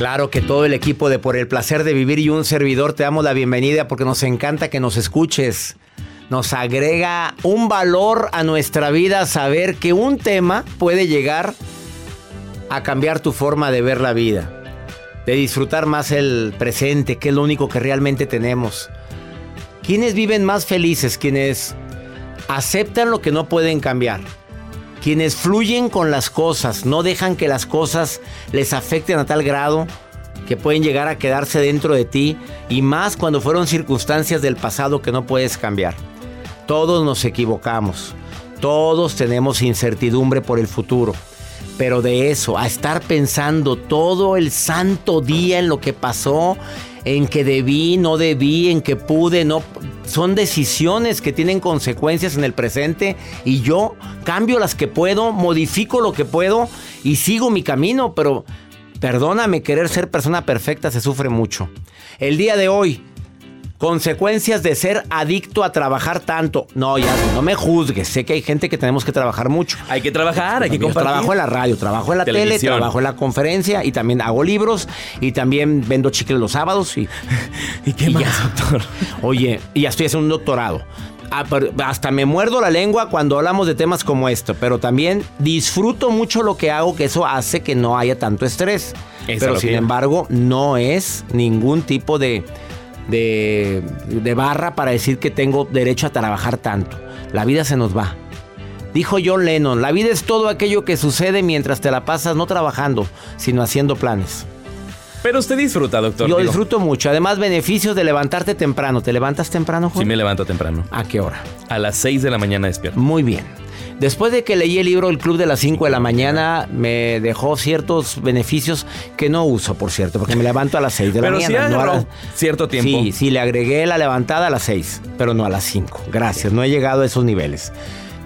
Claro que todo el equipo de Por el Placer de Vivir y un servidor te damos la bienvenida porque nos encanta que nos escuches. Nos agrega un valor a nuestra vida saber que un tema puede llegar a cambiar tu forma de ver la vida, de disfrutar más el presente, que es lo único que realmente tenemos. ¿Quiénes viven más felices? Quienes aceptan lo que no pueden cambiar quienes fluyen con las cosas, no dejan que las cosas les afecten a tal grado que pueden llegar a quedarse dentro de ti y más cuando fueron circunstancias del pasado que no puedes cambiar. Todos nos equivocamos, todos tenemos incertidumbre por el futuro, pero de eso, a estar pensando todo el santo día en lo que pasó, en que debí, no debí, en que pude, no. Son decisiones que tienen consecuencias en el presente y yo cambio las que puedo, modifico lo que puedo y sigo mi camino, pero perdóname, querer ser persona perfecta se sufre mucho. El día de hoy Consecuencias de ser adicto a trabajar tanto. No, ya no me juzgues. Sé que hay gente que tenemos que trabajar mucho. Hay que trabajar, hay que compartir. Trabajo en la radio, trabajo en la tele, trabajo en la conferencia y también hago libros y también vendo chicles los sábados y, ¿Y qué más, doctor? Oye, y ya estoy haciendo un doctorado. Ah, hasta me muerdo la lengua cuando hablamos de temas como esto, pero también disfruto mucho lo que hago, que eso hace que no haya tanto estrés. pero sin embargo, no es ningún tipo de de, barra para decir que tengo derecho a trabajar tanto. La vida se nos va. Dijo John Lennon, la vida es todo aquello que sucede mientras te la pasas no trabajando, sino haciendo planes. Pero usted disfruta, doctor. Yo disfruto mucho. Además, beneficios de levantarte temprano. ¿Te levantas temprano, Juan? Sí, me levanto temprano. ¿A qué hora? A las 6 de la mañana despierto. Muy bien. Después de que leí el libro El Club de las 5 de la mañana, me dejó ciertos beneficios que no uso, por cierto, porque me levanto a las 6 de la mañana. no cierto tiempo. Sí, sí, le agregué la levantada a las 6, pero no a las 5. Gracias, no he llegado a esos niveles.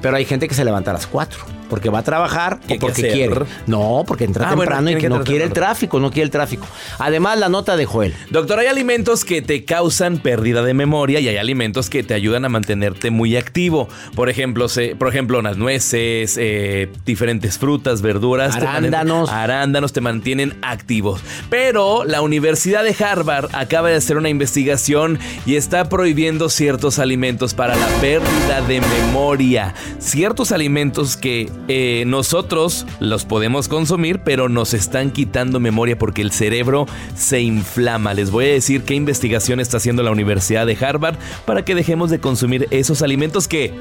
Pero hay gente que se levanta a las 4 porque va a trabajar o porque quiere. No, porque entra ah, temprano y que no quiere el tráfico, no quiere el tráfico. Además, la nota de Joel. Doctor, hay alimentos que te causan pérdida de memoria y hay alimentos que te ayudan a mantenerte muy activo. Por ejemplo, por ejemplo, las nueces, eh, diferentes frutas, verduras. Arándanos. arándanos te mantienen activos. Pero la Universidad de Harvard acaba de hacer una investigación y está prohibiendo ciertos alimentos para la pérdida de memoria. Ciertos alimentos que eh, nosotros los podemos consumir, pero nos están quitando memoria porque el cerebro se inflama. Les voy a decir qué investigación está haciendo la Universidad de Harvard para que dejemos de consumir esos alimentos que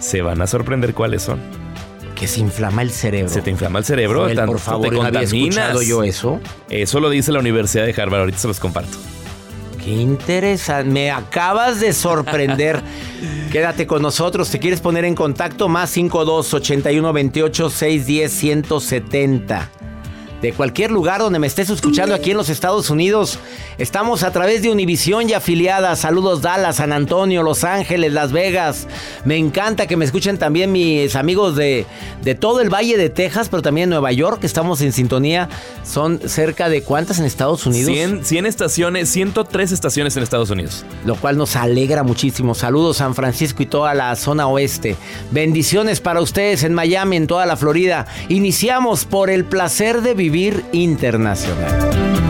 se van a sorprender cuáles son. Que se inflama el cerebro. Se te inflama el cerebro, Joel, tanto por favor, te ¿no había contaminas. escuchado yo eso? Eso lo dice la Universidad de Harvard, ahorita se los comparto. Qué interesante. Me acabas de sorprender. Quédate con nosotros. ¿Te quieres poner en contacto? Más 52 81 28 610 170. De cualquier lugar donde me estés escuchando aquí en los Estados Unidos. Estamos a través de Univisión y afiliadas. Saludos Dallas, San Antonio, Los Ángeles, Las Vegas. Me encanta que me escuchen también mis amigos de, de todo el Valle de Texas, pero también Nueva York, que estamos en sintonía. Son cerca de cuántas en Estados Unidos. 100, 100 estaciones, 103 estaciones en Estados Unidos. lo cual nos alegra muchísimo. Saludos San Francisco y toda la zona oeste. Bendiciones para ustedes en Miami, en toda la Florida. Iniciamos por el placer de vivir internacional.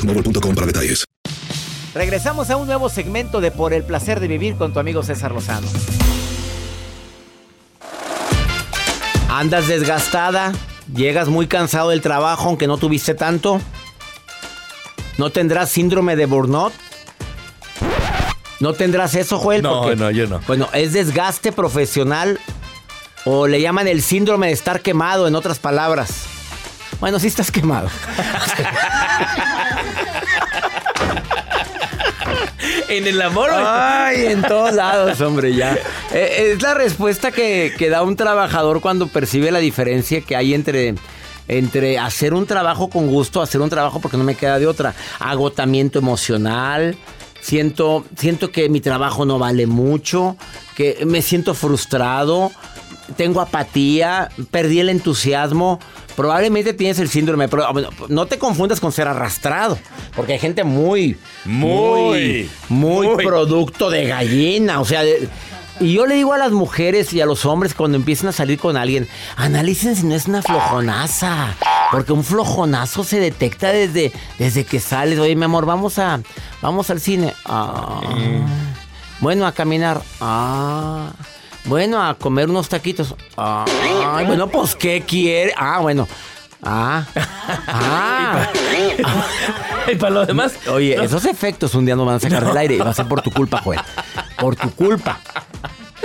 boostmobile.com para detalles. Regresamos a un nuevo segmento de Por el placer de vivir con tu amigo César Lozano. ¿Andas desgastada? ¿Llegas muy cansado del trabajo aunque no tuviste tanto? ¿No tendrás síndrome de burnout? ¿No tendrás eso, Joel? No, Porque, no, yo no. Bueno, es desgaste profesional o le llaman el síndrome de estar quemado, en otras palabras. Bueno, sí estás quemado. En el amor. Ay, en todos lados, hombre, ya. Eh, es la respuesta que, que da un trabajador cuando percibe la diferencia que hay entre, entre hacer un trabajo con gusto, hacer un trabajo porque no me queda de otra. Agotamiento emocional. Siento, siento que mi trabajo no vale mucho, que me siento frustrado, tengo apatía, perdí el entusiasmo. Probablemente tienes el síndrome, pero bueno, no te confundas con ser arrastrado, porque hay gente muy, Muy, muy, muy. producto de gallina, o sea, de- y yo le digo a las mujeres y a los hombres cuando empiezan a salir con alguien, analicen si no es una flojonaza, porque un flojonazo se detecta desde, desde que sales. Oye, mi amor, vamos a, vamos al cine. Ah. Bueno, a caminar. Ah. Bueno, a comer unos taquitos. Ah. Ay, bueno, pues, ¿qué quiere? Ah, bueno. Ah. Ah. Y para lo demás. Oye, esos efectos un día nos van a sacar del aire y va a ser por tu culpa, Joel. Por tu culpa.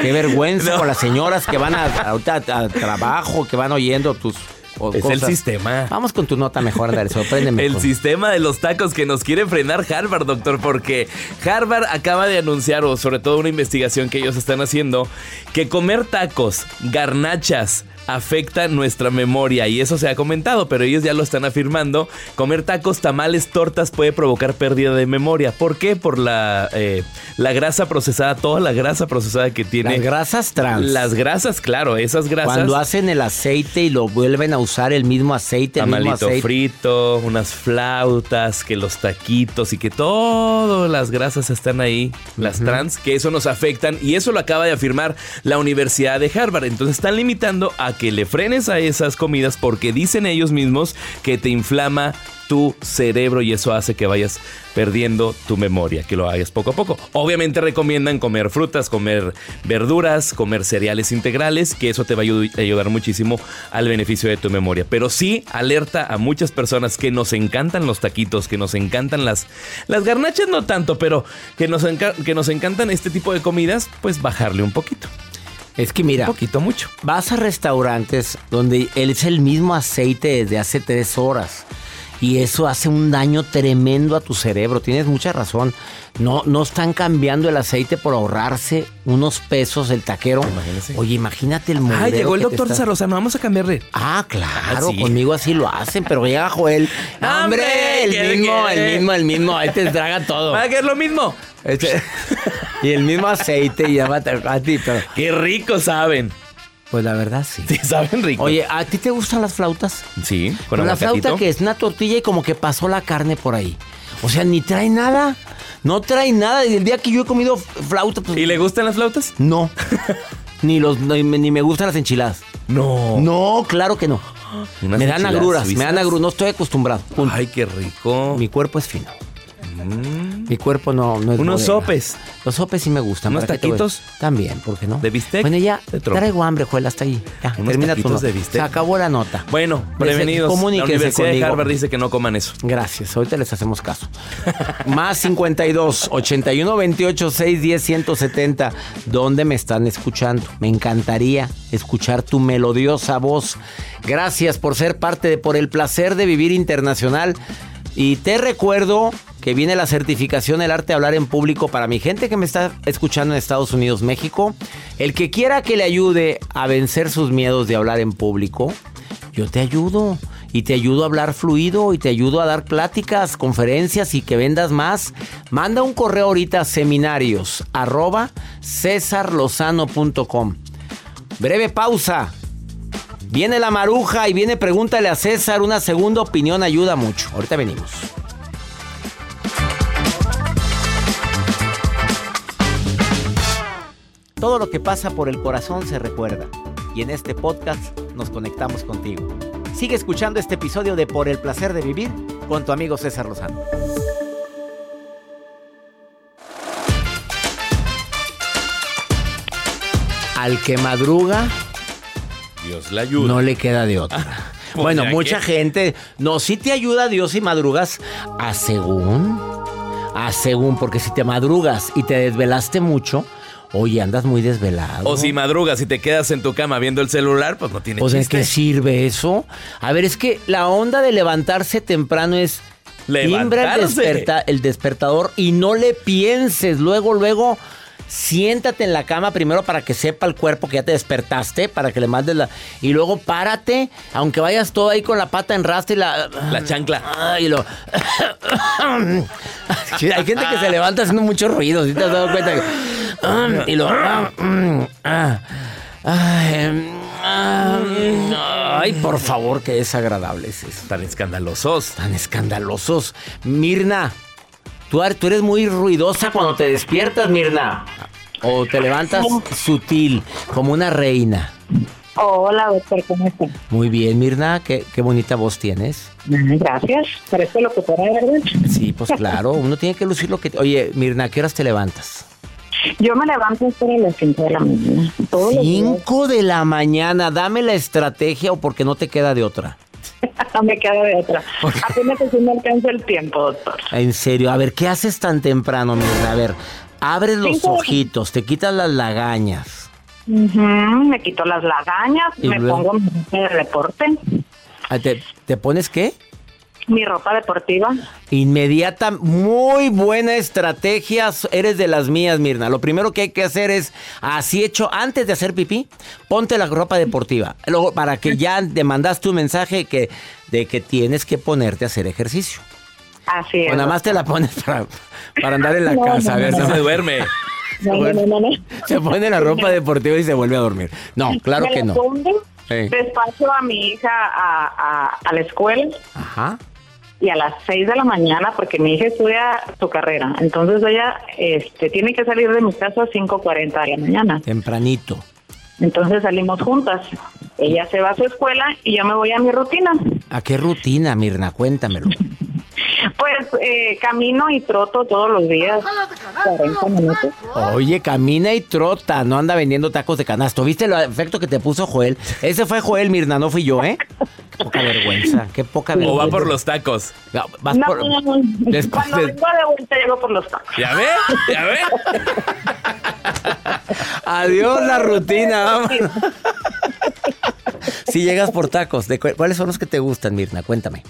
Qué vergüenza No. con las señoras que van a, ahorita a, a trabajo, que van oyendo tus o Es el sistema. Vamos con tu nota mejor, Andrés. Sorpréndeme. El con- sistema de los tacos que nos quiere frenar Harvard, doctor, porque Harvard acaba de anunciar, o sobre todo una investigación que ellos están haciendo, que comer tacos, garnachas, afecta nuestra memoria y eso se ha comentado, pero ellos ya lo están afirmando. Comer tacos, tamales, tortas puede provocar pérdida de memoria. ¿Por qué? Por la, eh, la grasa procesada, toda la grasa procesada que tiene. Las grasas trans. Las grasas, claro, esas grasas. Cuando hacen el aceite y lo vuelven a usar el mismo aceite, el mismo aceite. frito, unas flautas, que los taquitos y que todas las grasas están ahí, las trans, que eso nos afectan y eso lo acaba de afirmar la Universidad de Harvard. Entonces están limitando a que le frenes a esas comidas porque dicen ellos mismos que te inflama tu cerebro y eso hace que vayas perdiendo tu memoria, que lo hagas poco a poco. Obviamente recomiendan comer frutas, comer verduras, comer cereales integrales, que eso te va a ayu- ayudar muchísimo al beneficio de tu memoria. Pero sí alerta a muchas personas que nos encantan los taquitos, que nos encantan las, las garnachas, no tanto, pero que nos, que nos encantan este tipo de comidas, pues bajarle un poquito. Es que mira, Un poquito mucho. vas a restaurantes donde es el mismo aceite desde hace tres horas. Y eso hace un daño tremendo a tu cerebro. Tienes mucha razón. No, no están cambiando el aceite por ahorrarse unos pesos el taquero. Imagínese. Oye, imagínate el mugrero Ay, llegó el doctor está- César Lozano. Vamos a cambiarle. Ah, claro, Ah, sí. conmigo así lo hacen, pero llega Joel. ¡Hombre! El ¿Qué mismo, el mismo, el mismo. Ahí te traga todo. ¿Para qué es lo mismo? Este- y el mismo aceite y ya va a a ti, pero Qué rico saben. Pues la verdad sí. Sí, saben rico. Oye, ¿a ti te gustan las flautas? Sí, con la flauta que es una tortilla y como que pasó la carne por ahí. O sea, ni trae nada. No trae nada. Desde el día que yo he comido flauta, pues. ¿Y le gustan las flautas? No. ni, los, ni, me- ni me gustan las enchiladas. No. No, claro que no. Me dan agruras, me dan agruras. No estoy acostumbrado. Punto. Ay, qué rico. Mi cuerpo es fino. Mi cuerpo no, no es Unos bodega. sopes. Los sopes sí me gustan. ¿Unos ¿para qué te voy a- taquitos? También, ¿por qué no? ¿De bistec? Bueno, ya De traigo hambre, Juel, hasta ahí. Ya, Unos termina tu nota. de bistec. Se acabó la nota. Bueno, prevenidos. La Comuníquense Universidad de conmigo. Harvard dice que no coman eso. Gracias, ahorita les hacemos caso. Más 52 81 28 6 10 170. ¿Dónde me están escuchando? Me encantaría escuchar tu melodiosa voz. Gracias por ser parte de Por el placer de vivir internacional. Y te recuerdo que viene la certificación El arte de hablar en público para mi gente que me está escuchando en Estados Unidos, México. El que quiera que le ayude a vencer sus miedos de hablar en público, yo te ayudo y te ayudo a hablar fluido y te ayudo a dar pláticas, conferencias y que vendas más. Manda un correo ahorita a seminarios arroba cesarlozano.com. Breve pausa. Viene la maruja y viene pregúntale a César. Una segunda opinión ayuda mucho. Ahorita venimos. Todo lo que pasa por el corazón se recuerda. Y en este podcast nos conectamos contigo. Sigue escuchando este episodio de Por el placer de vivir con tu amigo César Lozano. Al que madruga Dios la ayuda. no le queda de otra. Pues bueno, mucha que- gente. No, si te ayuda Dios si madrugas a según. A según, porque si te madrugas y te desvelaste mucho, oye, andas muy desvelado. O si madrugas y te quedas en tu cama viendo el celular, pues no tiene ¿de chiste. qué sirve eso? A ver, es que la onda de levantarse temprano es. Timbra el, desperta- el despertador y no le pienses. Luego, luego, siéntate en la cama primero para que sepa el cuerpo que ya te despertaste, para que le mandes la. Y luego párate, aunque vayas todo ahí con la pata en rastro y la. La chancla. Y lo. Sí, Hay gente que se levanta haciendo mucho ruido, ¿sí te has dado cuenta? que- Y lo. Ay, ay, por favor, qué desagradable es eso. Tan escandalosos. Tan escandalosos. Mirna, tú, tú eres muy ruidosa cuando te despiertas, Mirna. O te levantas sutil, como una reina. Hola, doctor, ¿cómo está? Muy bien, Mirna, qué, qué bonita voz tienes. Gracias. Parece locutora, de verdad. Sí, pues claro, uno tiene que lucir lo que... Oye, Mirna, ¿a qué horas te levantas? Yo me levanto para las 5 de la mañana. Todos los días. 5 de la mañana, dame la estrategia o porque no te queda de otra. No me queda de otra. Apenas así me alcanza el tiempo, doctor. En serio, a ver, ¿qué haces tan temprano, Mirna? A ver, abres los ojitos, te quitas las lagañas. Me quito las lagañas, ¿Y me luego? pongo de deporte, Ah, ¿Te, te pones qué? Mi ropa deportiva. Inmediata, muy buena estrategia. Eres de las mías, Mirna. Lo primero que hay que hacer es, así hecho, antes de hacer pipí, ponte la ropa deportiva. Luego, para que ya te mandaste un mensaje que, de que tienes que ponerte a hacer ejercicio. Así es. O nada más te la pones para, para andar en la No, casa. a ver, no, No no se duerme. No, no, no, no, no. Se pone la ropa deportiva y se vuelve a dormir. No, claro que no. despacho a mi hija a, a, a la escuela Ajá. Y a las 6 de la mañana porque mi hija estudia su carrera. Entonces ella este, tiene que salir de mi casa a 5.40 de la mañana. Tempranito. Entonces salimos juntas. Ella se va a su escuela y yo me voy a mi rutina. ¿A qué rutina, Mirna? Cuéntamelo. Pues eh, camino y troto todos los días 40 minutos. Oye, camina y trota, no anda vendiendo tacos de canasto. ¿Viste el efecto que te puso Joel? Ese fue Joel, Mirna, no fui yo, ¿eh? Qué poca vergüenza, qué poca vergüenza. O va por los tacos. No, vas No, por- no, no. después Cuando de- vengo de vuelta llego por los tacos. ¿Ya ve? ¿Ya ve? Adiós la rutina, vamos. si llegas por tacos, ¿de ¿cuáles son los que te gustan, Mirna? Cuéntame.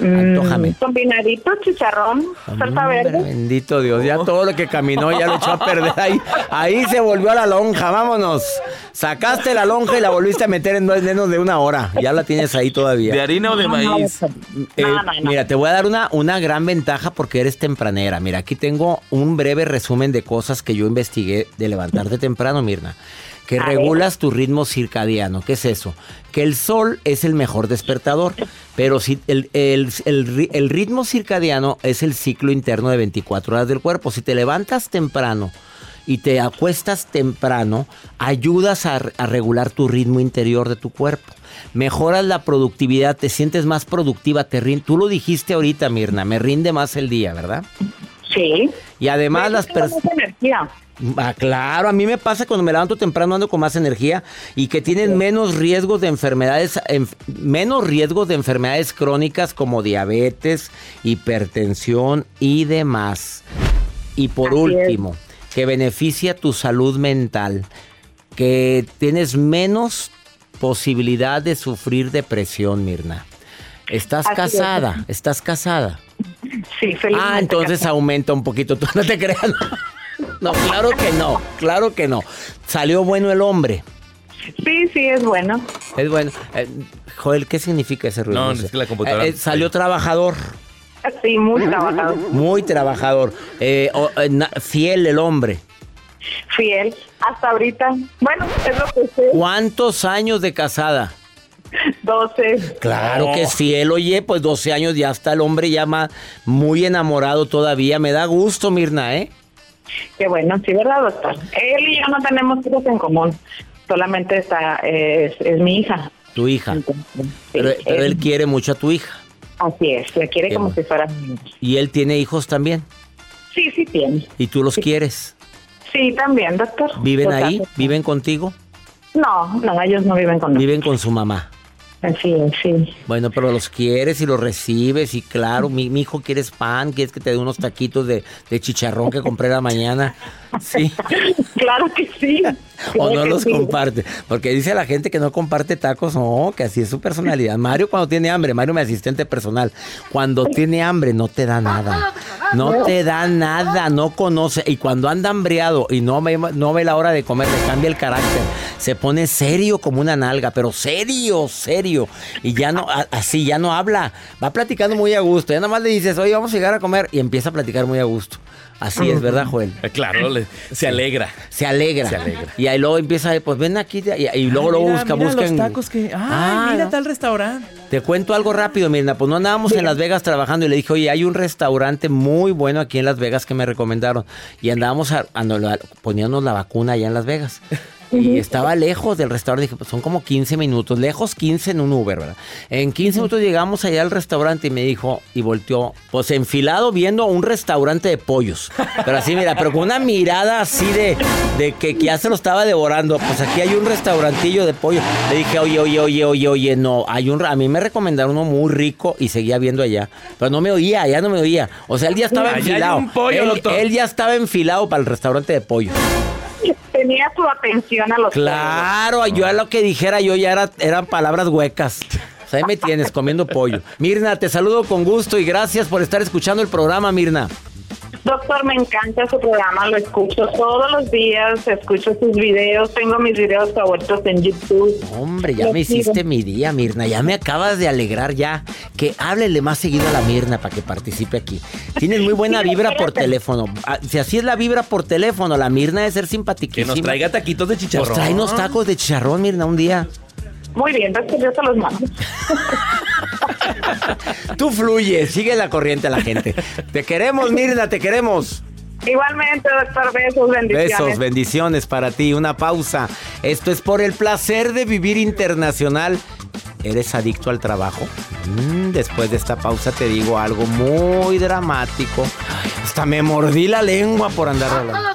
Antójame. Mm, combinadito, chicharrón, salsa verde. Bendito Dios, ya todo lo que caminó ya lo echó a perder ahí. Ahí se volvió a la lonja, vámonos. Sacaste la lonja y la volviste a meter en menos de una hora. Ya la tienes ahí todavía. ¿De harina o de maíz? Eh, mira, te voy a dar una, una gran ventaja porque eres tempranera. Mira, aquí tengo un breve resumen de cosas que yo investigué de levantarte temprano, Mirna que regulas tu ritmo circadiano. ¿Qué es eso? Que el sol es el mejor despertador, pero si el, el, ritmo circadiano es el ciclo interno de 24 horas del cuerpo. Si te levantas temprano y te acuestas temprano, ayudas a, regular tu ritmo interior de tu cuerpo. Mejoras la productividad, te sientes más productiva, te Tú lo dijiste ahorita, Mirna, me rinde más el día, ¿verdad? Sí. Y además las personas... Ah, claro, a mí me pasa cuando me levanto temprano ando con más energía y que tienen menos riesgos de enfermedades, menos riesgos de enfermedades crónicas como diabetes, hipertensión y demás. Y por último, que beneficia tu salud mental, que tienes menos posibilidad de sufrir depresión, Mirna. ¿Estás casada? ¿Estás casada? Sí, feliz. Ah, entonces aumenta un poquito. Tú no te creas. No, claro que no, claro que no. Salió bueno el hombre. Sí, sí, es bueno. Es bueno. Eh, Joel, ¿qué significa ese ruido? No, es que la computadora... Eh, eh, salió trabajador. Sí, muy trabajador. Muy trabajador. fiel el hombre. Fiel, hasta ahorita. Bueno, es lo que sé. ¿Cuántos años de casada? 12. Claro que es fiel, oye, pues 12 años ya está el hombre ya muy enamorado todavía. Me da gusto, Mirna, ¿eh? Qué bueno, sí, ¿verdad, doctor? Él y yo no tenemos hijos en común, solamente está, es, mi hija. Tu hija. pero, él, quiere mucho a tu hija. Así es, le quiere como si fuera ¿Y él tiene hijos también? Sí, sí tiene. ¿Y tú los quieres? Sí, también, doctor. ¿Viven ahí? ¿Viven contigo? No, no, ellos no viven conmigo. Viven con su mamá. Así es, sí. Bueno, pero los quieres y los recibes y claro, mi, hijo quieres pan, quieres que te dé unos taquitos de, chicharrón que compré la mañana. Sí. claro que sí. o no los comparte. Porque dice la gente que no comparte tacos, no, que así es su personalidad. Mario cuando tiene hambre, Mario mi asistente personal, cuando tiene hambre no te da nada. No te da nada, no conoce. Y cuando anda hambriado y no, no ve la hora de comer, le cambia el carácter. Se pone serio como una nalga, pero serio, serio. Y ya no, así, ya no habla. Va platicando muy a gusto. Ya nada más le dices, oye, vamos a llegar a comer. Y empieza a platicar muy a gusto. Así es, ¿verdad, Joel? Eh, claro, se alegra. Se alegra. Se alegra. Y ahí luego empieza, pues ven aquí, y, luego lo busca, mira busca. Los tacos que. Ah, mira tal restaurante. Te cuento algo rápido, Mirna. Pues no andábamos en Las Vegas trabajando y le dije, oye, hay un restaurante muy bueno aquí en Las Vegas que me recomendaron. Y andábamos a, poniéndonos la vacuna allá en Las Vegas. Y estaba lejos del restaurante. Dije, pues son como 15 minutos. Lejos 15 en un Uber, ¿verdad? En 15 minutos llegamos allá al restaurante y me dijo, y volteó, pues enfilado viendo un restaurante de pollos. Pero así, mira, pero con una mirada así de, de que, ya se lo estaba devorando. Pues aquí hay un restaurantillo de pollo. Le dije, oye, oye, oye, oye, oye, no. Hay un, a mí me recomendaron uno muy rico y seguía viendo allá. Pero no me oía, ya no me oía. O sea, él ya estaba enfilado. él ya estaba enfilado para el restaurante de pollo tenía su atención a los Claro, yo a lo que dijera yo ya era, eran palabras huecas. ahí me tienes comiendo pollo. Mirna, te saludo con gusto y gracias por estar escuchando el programa, Mirna. Doctor, me encanta su programa, lo escucho todos los días, escucho sus videos, tengo mis videos favoritos en YouTube. Hombre, ya me hiciste mi día, Mirna, ya me acabas de alegrar ya. Que háblele más seguido a la Mirna para que participe aquí. Tienes muy buena vibra por teléfono. Ah, si así es la vibra por teléfono, la Mirna debe ser simpaticísima. Que nos traiga taquitos de chicharrón. Nos trae unos tacos de chicharrón, Mirna, un día. Muy bien, doctor, yo te los mando. Tú fluye, sigue la corriente a la gente. Te queremos, Mirna, te queremos. Igualmente, doctor, besos, bendiciones. Besos, bendiciones para ti. Una pausa. Esto es por el placer de vivir internacional. ¿Eres adicto al trabajo? Mm, después de esta pausa te digo algo muy dramático. hasta me mordí la lengua por andar hablando.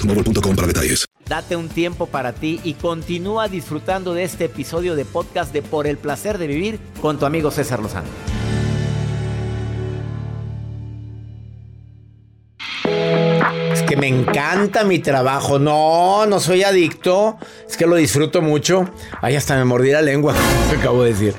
boostmobile.com para detalles. Date un tiempo para ti y continúa disfrutando de este episodio de podcast de Por el placer de vivir con tu amigo César Lozano. Es que me encanta mi trabajo. No, no soy adicto. Es que lo disfruto mucho. Ay, hasta me mordí la lengua. Te acabo de decir.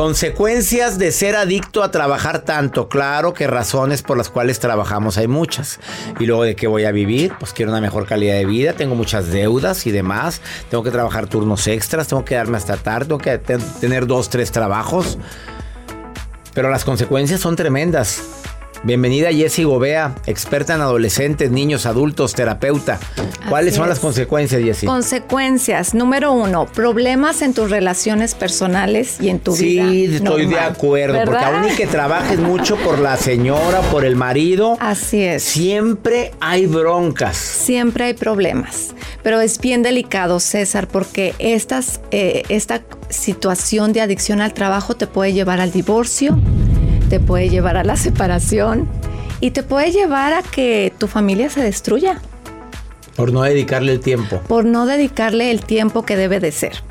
Consecuencias de ser adicto a trabajar tanto. Claro que razones por las cuales trabajamos hay muchas. Y luego de qué voy a vivir, pues quiero una mejor calidad de vida, tengo muchas deudas y demás. Tengo que trabajar turnos extras, tengo que darme hasta tarde, tengo que te- tener dos, tres trabajos. Pero las consecuencias son tremendas. Bienvenida Jessie Gobea, experta en adolescentes, niños, adultos, terapeuta. ¿Cuáles Así son es. las consecuencias, Jessie? Consecuencias. Número uno, problemas en tus relaciones personales y en tu vida. Sí, estoy de acuerdo, porque aún y que trabajes mucho por la señora, por el marido, Así es. siempre hay broncas. Siempre hay problemas, pero es bien delicado, César, porque estas, eh, esta situación de adicción al trabajo te puede llevar al divorcio, te puede llevar a la separación y te puede llevar a que tu familia se destruya Por no dedicarle el tiempo. por no dedicarle el tiempo que debe de ser.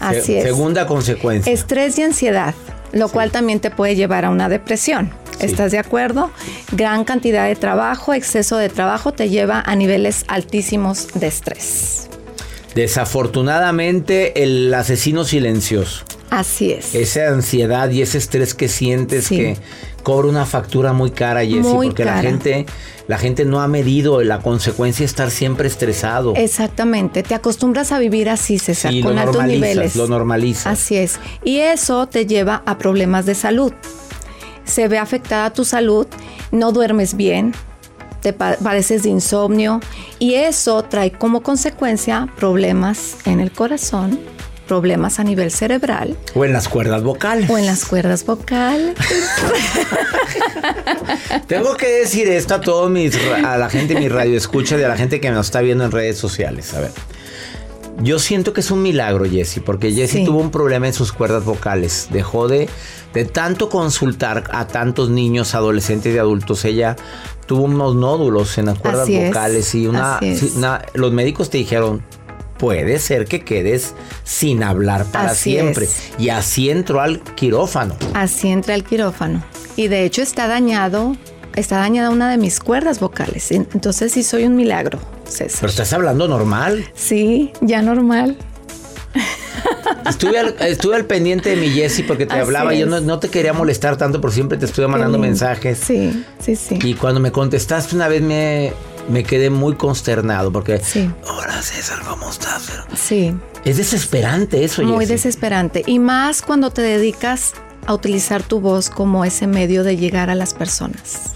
Así Se- es. Segunda consecuencia. Estrés y ansiedad, lo cual también te puede llevar a una depresión. Sí. ¿Estás de acuerdo? Gran cantidad de trabajo, exceso de trabajo te lleva a niveles altísimos de estrés. Desafortunadamente, el asesino silencioso. Así es. Esa ansiedad y ese estrés que sientes Sí. que cobra una factura muy cara, Jessie, Muy porque la gente, la gente no ha medido la consecuencia de estar siempre estresado. Exactamente, te acostumbras a vivir así, César, Sí, con altos niveles. lo normalizas. Así es. Y eso te lleva a problemas de salud. Se ve afectada tu salud, no duermes bien, te pa- padeces de insomnio y eso trae como consecuencia problemas en el corazón, problemas a nivel cerebral O en las cuerdas vocales. o en las cuerdas vocales. Tengo que decir esto a todos mis, a la gente, mi radio escucha, y a la gente que nos está viendo en redes sociales. A ver. Yo siento que es un milagro, Jessie, porque Jessie Sí. tuvo un problema en sus cuerdas vocales. Dejó de, de tanto consultar a tantos niños, adolescentes y adultos. Ella tuvo unos nódulos en las cuerdas Así es, vocales y una- los médicos te dijeron, puede ser que quedes sin hablar para Así siempre. es. Y así entró al quirófano. Así entra el quirófano. Y de hecho está dañado, está dañada una de mis cuerdas vocales. Entonces sí soy un milagro, César. Pero estás hablando normal. Sí, ya normal. Estuve al, estuve al pendiente de mi Jessie porque te Así hablaba. Yo no, es. no te quería molestar tanto, pero siempre te estuve mandando mensajes. Sí, sí, sí. Y cuando me contestaste una vez me, me quedé muy consternado porque. Sí. Hola César, ¿cómo estás? Pero Sí, es desesperante eso, muy desesperante. Y más cuando te dedicas a utilizar tu voz como ese medio de llegar a las personas.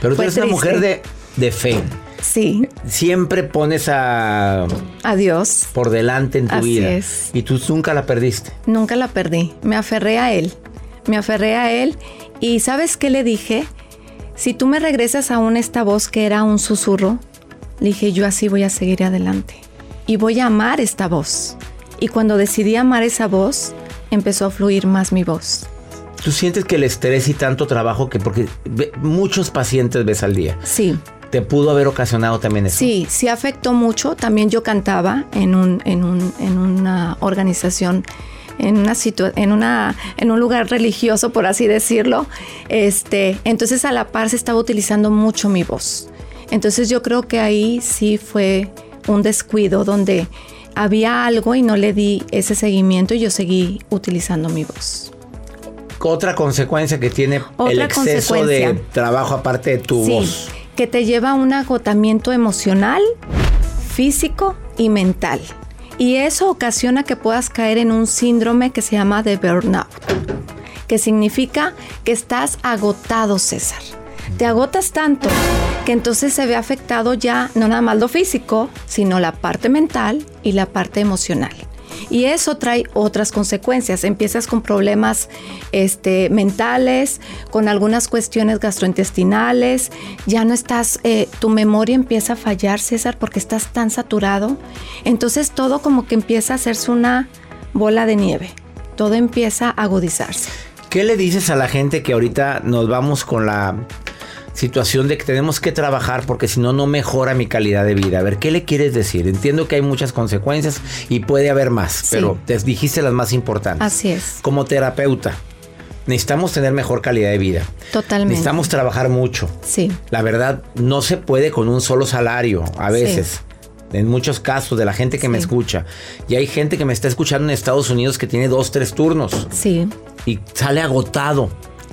Pero tú eres una mujer de, de fe. Sí, Siempre pones a adiós. por delante en tu Así vida. es. Y tú nunca la perdiste. Nunca la perdí. Me aferré a él. Me aferré a él. Y ¿sabes qué le dije? Si tú me regresas aún esta voz que era un susurro, le dije, yo así voy a seguir adelante. Y voy a amar esta voz. Y cuando decidí amar esa voz, empezó a fluir más mi voz. Tú sientes que el estrés y tanto trabajo que porque muchos pacientes ves al día. Sí, Te pudo haber ocasionado también eso. sí, sí afectó mucho. También yo cantaba en, un, en, un, en una organización, en, una situa- en, una, en un lugar religioso, por así decirlo. Este, entonces a la par se estaba utilizando mucho mi voz. Entonces yo creo que ahí sí fue un descuido donde había algo y no le di ese seguimiento y yo seguí utilizando mi voz. Otra consecuencia que tiene el exceso de trabajo aparte de tu sí, voz. Que te lleva a un agotamiento emocional, físico y mental. Y eso ocasiona que puedas caer en un síndrome que se llama de burnout, que significa que estás agotado, César. Te agotas tanto que entonces se ve afectado ya no nada más lo físico, sino la parte mental y la parte emocional. Y eso trae otras consecuencias. Empiezas con problemas este, mentales, con algunas cuestiones gastrointestinales. Ya no estás, eh, tu memoria empieza a fallar, César, porque estás tan saturado. Entonces todo como que empieza a hacerse una bola de nieve. Todo empieza a agudizarse. ¿Qué le dices a la gente que ahorita nos vamos con la situación de que tenemos que trabajar porque si no, no mejora mi calidad de vida. A ver, ¿qué le quieres decir? Entiendo que hay muchas consecuencias y puede haber más, pero te dijiste las más importantes. Así es. Como terapeuta, necesitamos tener mejor calidad de vida. Totalmente. Necesitamos trabajar mucho. Sí. La verdad, no se puede con un solo salario, a veces. En muchos casos de la gente que me escucha. Y hay gente que me está escuchando en Estados Unidos que tiene dos, tres turnos. Sí. Y sale agotado.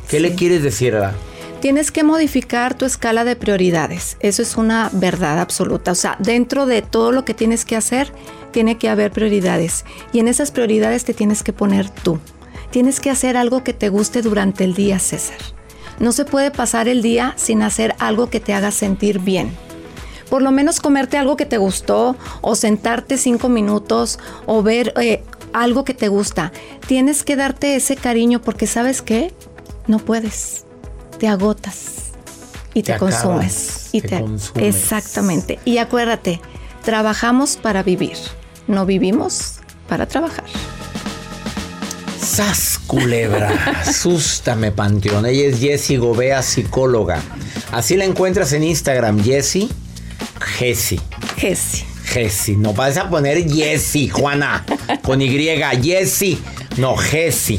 ¿Qué le quieres decir a Tienes que modificar tu escala de prioridades. Eso es una verdad absoluta. O sea, dentro de todo lo que tienes que hacer, tiene que haber prioridades. Y en esas prioridades te tienes que poner tú. Tienes que hacer algo que te guste durante el día, César. No se puede pasar el día sin hacer algo que te haga sentir bien. Por lo menos comerte algo que te gustó o sentarte cinco minutos o ver eh, algo que te gusta. Tienes que darte ese cariño porque sabes qué? No puedes te agotas y te, consumes. y te, Exactamente. Y acuérdate, trabajamos para vivir, no vivimos para trabajar. Sas culebra, asústame panteón. Ella es Jessie Gobea, psicóloga. Así la encuentras en Instagram, Jessie Jessie. Jessie. Jessie, no vas a poner Jessie, Juana, con Y, Jessie. No, Jessie.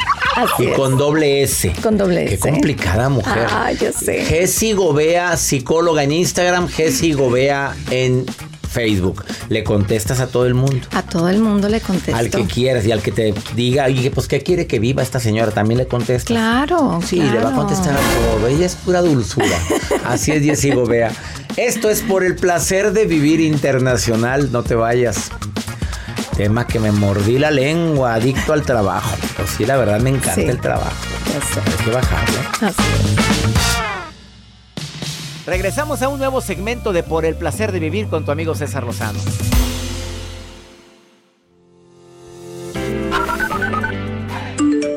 Y con doble S. Con doble S. Qué complicada mujer. Ah, yo sé. Jessie Gobea, psicóloga en Instagram, Jessie Gobea en Facebook. Le contestas a todo el mundo. A todo el mundo le contesto. Al que quieras y al que te diga, y pues, ¿qué quiere que viva esta señora? También le contestas. Claro. Sí, le va a contestar a todo. Ella es pura dulzura. Así es, Jessie Gobea. Esto es por el placer de vivir internacional. No te vayas. Tema que me mordí la lengua, adicto al trabajo. Pero sí, la verdad me encanta el trabajo. Hay que bajarlo. Regresamos a un nuevo segmento de Por el placer de vivir con tu amigo César Lozano.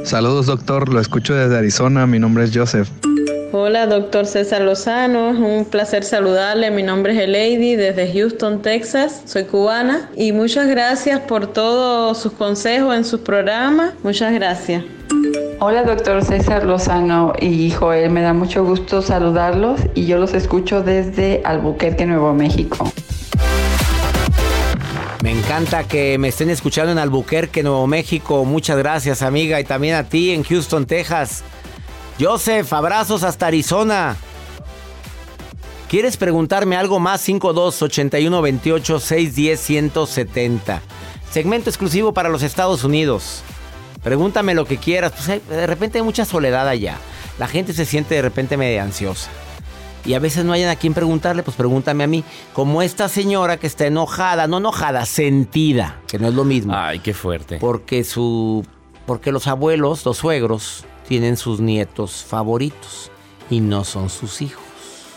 Saludos doctor, lo escucho desde Arizona, mi nombre es Joseph. Hola, doctor César Lozano. Es un placer saludarle. Mi nombre es Elady desde Houston, Texas. Soy cubana y muchas gracias por todos sus consejos en sus programas. Muchas gracias. Hola, doctor César Lozano y Joel. Me da mucho gusto saludarlos y yo los escucho desde Albuquerque, Nuevo México. Me encanta que me estén escuchando en Albuquerque, Nuevo México. Muchas gracias, amiga, y también a ti en Houston, Texas. Joseph, abrazos hasta Arizona. ¿Quieres preguntarme algo más? 52 81 28 610 170. Segmento exclusivo para los Estados Unidos. Pregúntame lo que quieras. Pues de repente hay mucha soledad allá. La gente se siente de repente medio ansiosa. Y a veces no hayan a quien preguntarle, pues pregúntame a mí. Como esta señora que está enojada, no enojada, sentida, que no es lo mismo. Ay, qué fuerte. Porque su. Porque los abuelos, los suegros, tienen sus nietos favoritos y no son sus hijos.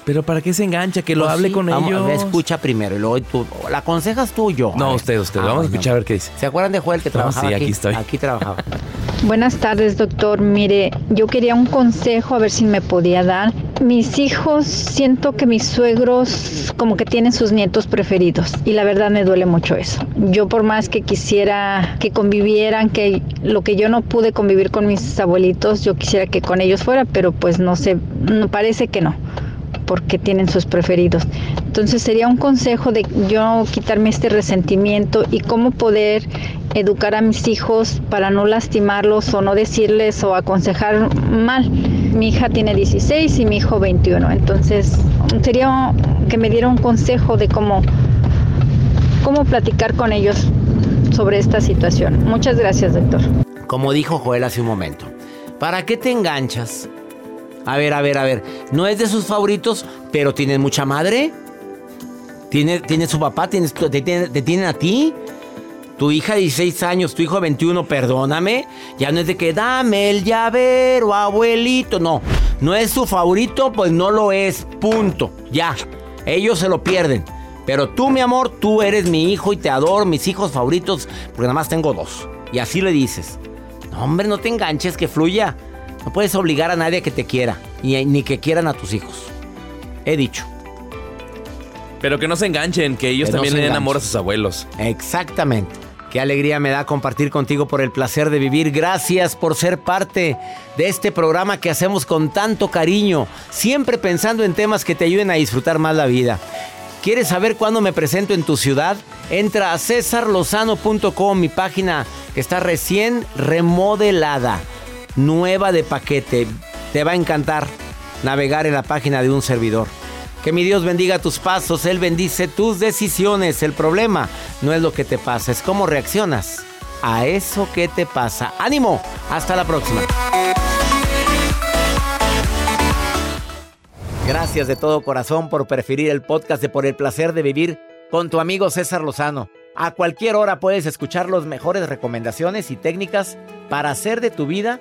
Pero ¿para qué se engancha? Que lo Pues hable sí, con vamos, ellos. Escucha primero y luego tú. ¿La aconsejas tú o yo? No, A usted, usted. Ah, Vamos a bueno. escuchar a ver qué dice. ¿Se acuerdan de Joel que No, trabajaba sí, aquí? aquí estoy. Aquí trabajaba. Buenas tardes, doctor. Mire, yo quería un consejo a ver si me podía dar. Mis hijos, siento que mis suegros como que tienen sus nietos preferidos y la verdad me duele mucho eso. Yo por más que quisiera que convivieran, que lo que yo no pude convivir con mis abuelitos, yo quisiera que con ellos fuera, pero pues no sé, no parece que no porque tienen sus preferidos. Entonces sería un consejo de yo quitarme este resentimiento y cómo poder educar a mis hijos para no lastimarlos o no decirles o aconsejar mal. Mi hija tiene 16 y mi hijo 21. Entonces, sería que me diera un consejo de cómo, cómo platicar con ellos sobre esta situación. Muchas gracias, doctor. Como dijo Joel hace un momento, ¿para qué te enganchas? A ver, a ver, a ver. No es de sus favoritos, pero tienen mucha madre. Tiene, tiene su papá, tienes, te tienen a ti. Tu hija de 16 años, tu hijo de 21, perdóname. Ya no es de que dame el llavero, abuelito. No, no es su favorito, pues no lo es. Punto. Ya. Ellos se lo pierden. Pero tú, mi amor, tú eres mi hijo y te adoro, mis hijos favoritos, porque nada más tengo dos. Y así le dices. No, hombre, no te enganches, que fluya. No puedes obligar a nadie a que te quiera, ni, ni que quieran a tus hijos. He dicho. Pero que no se enganchen, que ellos Que no también le den amor a sus abuelos. Exactamente. Qué alegría me da compartir contigo por el placer de vivir. Gracias por ser parte de este programa que hacemos con tanto cariño, siempre pensando en temas que te ayuden a disfrutar más la vida. ¿Quieres saber cuándo me presento en tu ciudad? Entra a cesarlozano.com, mi página que está recién remodelada, nueva de paquete. Te va a encantar navegar en la página de un servidor. Que mi Dios bendiga tus pasos, Él bendice tus decisiones. El problema no es lo que te pasa, es cómo reaccionas a eso que te pasa. Ánimo, hasta la próxima. Gracias de todo corazón por preferir el podcast de Por el Placer de Vivir con tu amigo César Lozano. A cualquier hora puedes escuchar las mejores recomendaciones y técnicas para hacer de tu vida